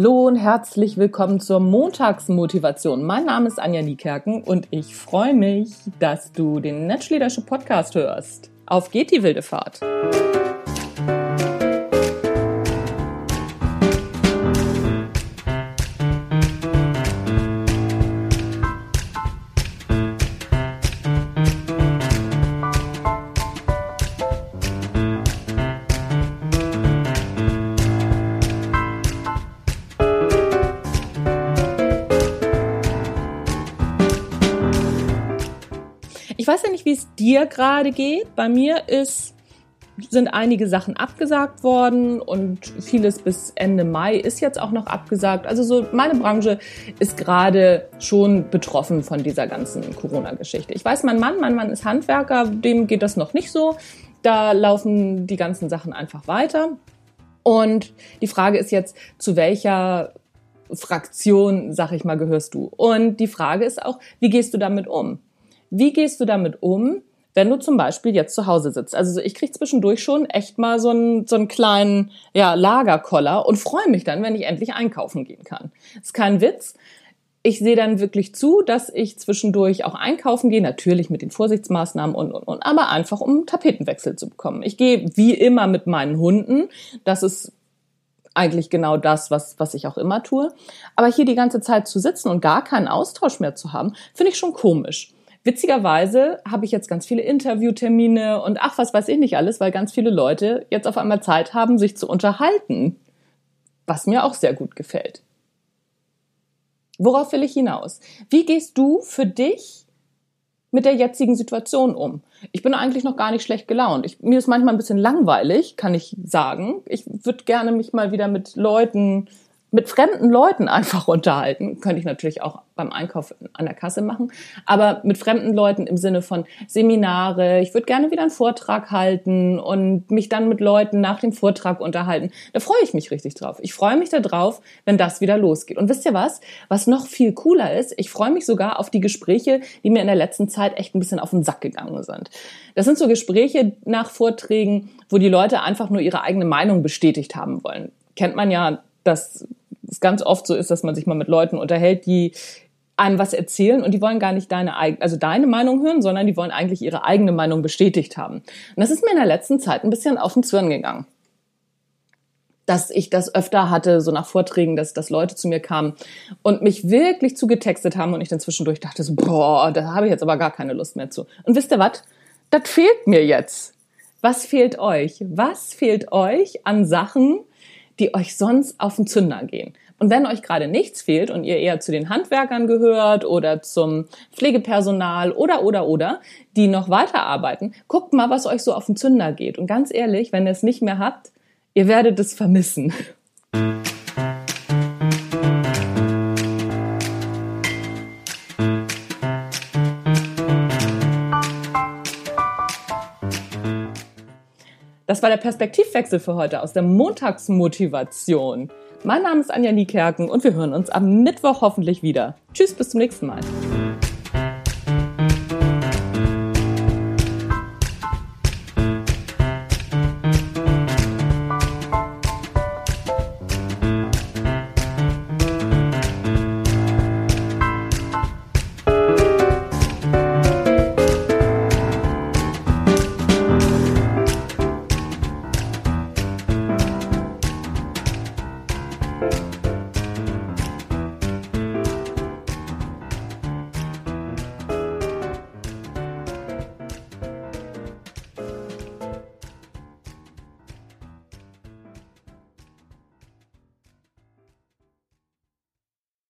Hallo und herzlich willkommen zur Montagsmotivation. Mein Name ist Anja Niekerken und ich freue mich, dass du den Natural Leadership Podcast hörst. Auf geht die wilde Fahrt! Weiß ja nicht, wie es dir gerade geht. Bei mir ist, sind einige Sachen abgesagt worden und vieles bis Ende Mai ist jetzt auch noch abgesagt. Also so meine Branche ist gerade schon betroffen von dieser ganzen Corona-Geschichte. Ich weiß, mein Mann, mein Mann ist Handwerker, dem geht das noch nicht so. Da laufen die ganzen Sachen einfach weiter. Und die Frage ist jetzt, zu welcher Fraktion, sag ich mal, gehörst du? Und die Frage ist auch, wie gehst du damit um? Wie gehst du damit um, wenn du zum Beispiel jetzt zu Hause sitzt? Also ich kriege zwischendurch schon echt mal so einen, so einen kleinen ja, Lagerkoller und freue mich dann, wenn ich endlich einkaufen gehen kann. ist kein Witz. Ich sehe dann wirklich zu, dass ich zwischendurch auch einkaufen gehe, natürlich mit den Vorsichtsmaßnahmen und, und, und, aber einfach um Tapetenwechsel zu bekommen. Ich gehe wie immer mit meinen Hunden. Das ist eigentlich genau das, was, was ich auch immer tue. Aber hier die ganze Zeit zu sitzen und gar keinen Austausch mehr zu haben, finde ich schon komisch. Witzigerweise habe ich jetzt ganz viele Interviewtermine und ach, was weiß ich nicht alles, weil ganz viele Leute jetzt auf einmal Zeit haben, sich zu unterhalten. Was mir auch sehr gut gefällt. Worauf will ich hinaus? Wie gehst du für dich mit der jetzigen Situation um? Ich bin eigentlich noch gar nicht schlecht gelaunt. Ich, mir ist manchmal ein bisschen langweilig, kann ich sagen. Ich würde gerne mich mal wieder mit Leuten mit fremden Leuten einfach unterhalten. Könnte ich natürlich auch beim Einkauf an der Kasse machen. Aber mit fremden Leuten im Sinne von Seminare. Ich würde gerne wieder einen Vortrag halten und mich dann mit Leuten nach dem Vortrag unterhalten. Da freue ich mich richtig drauf. Ich freue mich darauf, wenn das wieder losgeht. Und wisst ihr was? Was noch viel cooler ist, ich freue mich sogar auf die Gespräche, die mir in der letzten Zeit echt ein bisschen auf den Sack gegangen sind. Das sind so Gespräche nach Vorträgen, wo die Leute einfach nur ihre eigene Meinung bestätigt haben wollen. Kennt man ja dass es ganz oft so ist, dass man sich mal mit Leuten unterhält, die einem was erzählen und die wollen gar nicht deine also deine Meinung hören, sondern die wollen eigentlich ihre eigene Meinung bestätigt haben. Und das ist mir in der letzten Zeit ein bisschen auf den Zwirn gegangen. Dass ich das öfter hatte, so nach Vorträgen, dass, dass Leute zu mir kamen und mich wirklich zugetextet haben und ich dann zwischendurch dachte so, boah, da habe ich jetzt aber gar keine Lust mehr zu. Und wisst ihr was? Das fehlt mir jetzt. Was fehlt euch? Was fehlt euch an Sachen, die euch sonst auf den Zünder gehen. Und wenn euch gerade nichts fehlt und ihr eher zu den Handwerkern gehört oder zum Pflegepersonal oder, oder, oder, die noch weiterarbeiten, guckt mal, was euch so auf den Zünder geht. Und ganz ehrlich, wenn ihr es nicht mehr habt, ihr werdet es vermissen. Das war der Perspektivwechsel für heute aus der Montagsmotivation. Mein Name ist Anja Niekerken und wir hören uns am Mittwoch hoffentlich wieder. Tschüss, bis zum nächsten Mal.